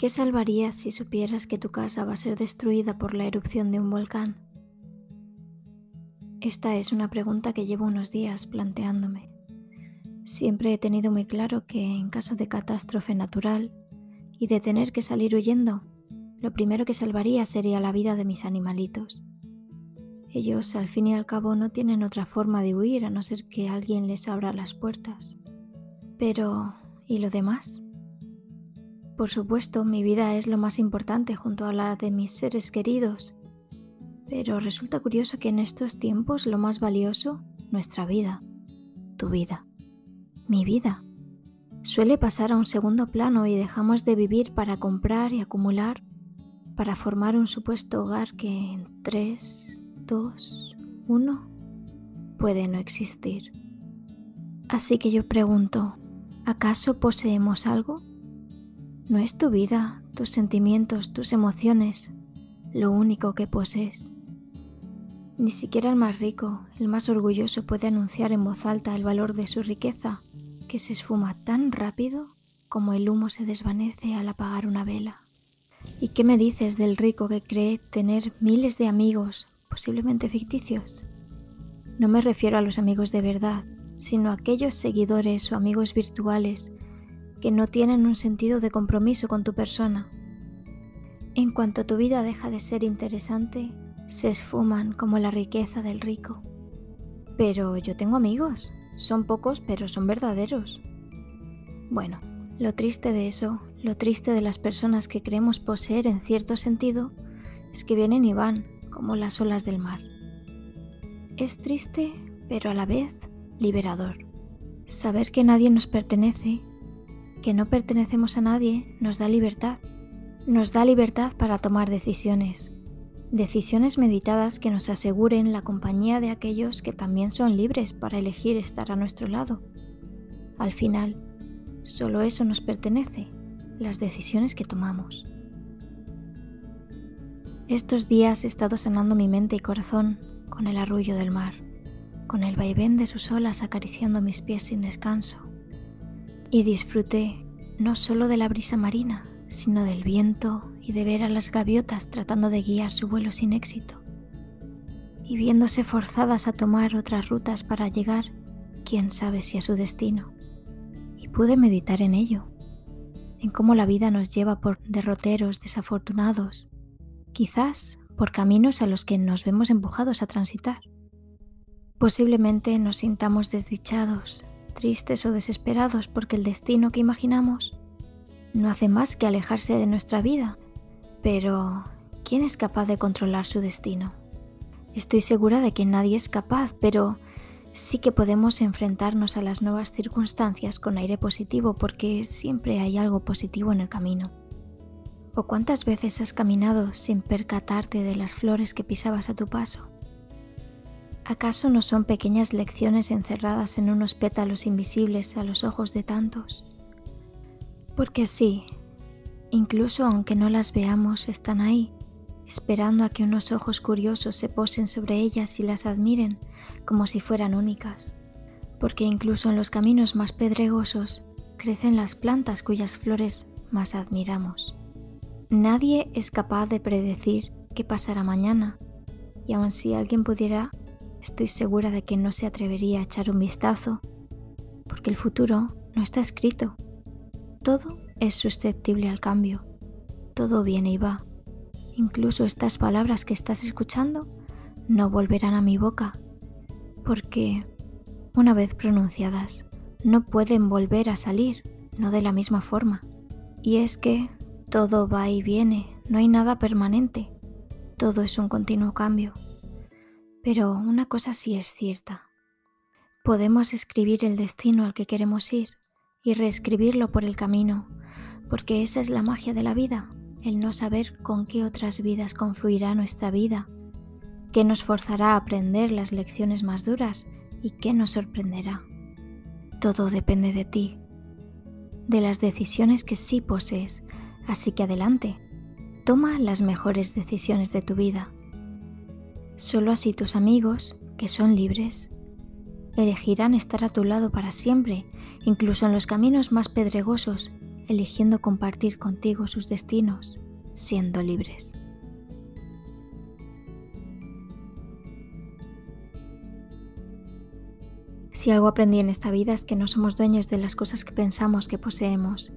¿Qué salvarías si supieras que tu casa va a ser destruida por la erupción de un volcán? Esta es una pregunta que llevo unos días planteándome. Siempre he tenido muy claro que en caso de catástrofe natural y de tener que salir huyendo, lo primero que salvaría sería la vida de mis animalitos. Ellos al fin y al cabo no tienen otra forma de huir a no ser que alguien les abra las puertas. Pero, ¿y lo demás? Por supuesto, mi vida es lo más importante junto a la de mis seres queridos, pero resulta curioso que en estos tiempos lo más valioso, nuestra vida, tu vida, mi vida, suele pasar a un segundo plano y dejamos de vivir para comprar y acumular, para formar un supuesto hogar que en 3, 2, 1 puede no existir. Así que yo pregunto, ¿acaso poseemos algo? No es tu vida, tus sentimientos, tus emociones, lo único que posees. Ni siquiera el más rico, el más orgulloso puede anunciar en voz alta el valor de su riqueza, que se esfuma tan rápido como el humo se desvanece al apagar una vela. ¿Y qué me dices del rico que cree tener miles de amigos, posiblemente ficticios? No me refiero a los amigos de verdad, sino a aquellos seguidores o amigos virtuales que no tienen un sentido de compromiso con tu persona. En cuanto tu vida deja de ser interesante, se esfuman como la riqueza del rico. Pero yo tengo amigos, son pocos pero son verdaderos. Bueno, lo triste de eso, lo triste de las personas que creemos poseer en cierto sentido, es que vienen y van como las olas del mar. Es triste, pero a la vez liberador. Saber que nadie nos pertenece que no pertenecemos a nadie nos da libertad. Nos da libertad para tomar decisiones. Decisiones meditadas que nos aseguren la compañía de aquellos que también son libres para elegir estar a nuestro lado. Al final, solo eso nos pertenece, las decisiones que tomamos. Estos días he estado sanando mi mente y corazón con el arrullo del mar, con el vaivén de sus olas acariciando mis pies sin descanso y disfruté no solo de la brisa marina, sino del viento y de ver a las gaviotas tratando de guiar su vuelo sin éxito, y viéndose forzadas a tomar otras rutas para llegar, quién sabe si a su destino. Y pude meditar en ello, en cómo la vida nos lleva por derroteros desafortunados, quizás por caminos a los que nos vemos empujados a transitar. Posiblemente nos sintamos desdichados, tristes o desesperados porque el destino que imaginamos no hace más que alejarse de nuestra vida. Pero, ¿quién es capaz de controlar su destino? Estoy segura de que nadie es capaz, pero sí que podemos enfrentarnos a las nuevas circunstancias con aire positivo porque siempre hay algo positivo en el camino. ¿O cuántas veces has caminado sin percatarte de las flores que pisabas a tu paso? ¿Acaso no son pequeñas lecciones encerradas en unos pétalos invisibles a los ojos de tantos? Porque sí, incluso aunque no las veamos, están ahí, esperando a que unos ojos curiosos se posen sobre ellas y las admiren como si fueran únicas. Porque incluso en los caminos más pedregosos crecen las plantas cuyas flores más admiramos. Nadie es capaz de predecir qué pasará mañana, y aun si alguien pudiera estoy segura de que no se atrevería a echar un vistazo, porque el futuro no está escrito. Todo es susceptible al cambio, todo viene y va. Incluso estas palabras que estás escuchando no volverán a mi boca, porque, una vez pronunciadas, no pueden volver a salir, no de la misma forma. Y es que todo va y viene, no hay nada permanente, todo es un continuo cambio. Pero una cosa sí es cierta. Podemos escribir el destino al que queremos ir y reescribirlo por el camino, porque esa es la magia de la vida, el no saber con qué otras vidas confluirá nuestra vida, qué nos forzará a aprender las lecciones más duras y qué nos sorprenderá. Todo depende de ti, de las decisiones que sí posees, así que adelante, toma las mejores decisiones de tu vida. Solo así tus amigos, que son libres, elegirán estar a tu lado para siempre, incluso en los caminos más pedregosos, eligiendo compartir contigo sus destinos, siendo libres. Si algo aprendí en esta vida es que no somos dueños de las cosas que pensamos que poseemos,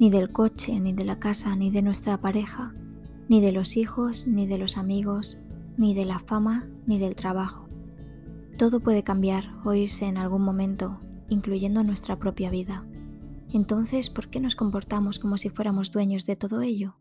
ni del coche, ni de la casa, ni de nuestra pareja, ni de los hijos, ni de los amigos, ni de la fama, ni del trabajo. Todo puede cambiar o irse en algún momento, incluyendo nuestra propia vida. Entonces, ¿por qué nos comportamos como si fuéramos dueños de todo ello?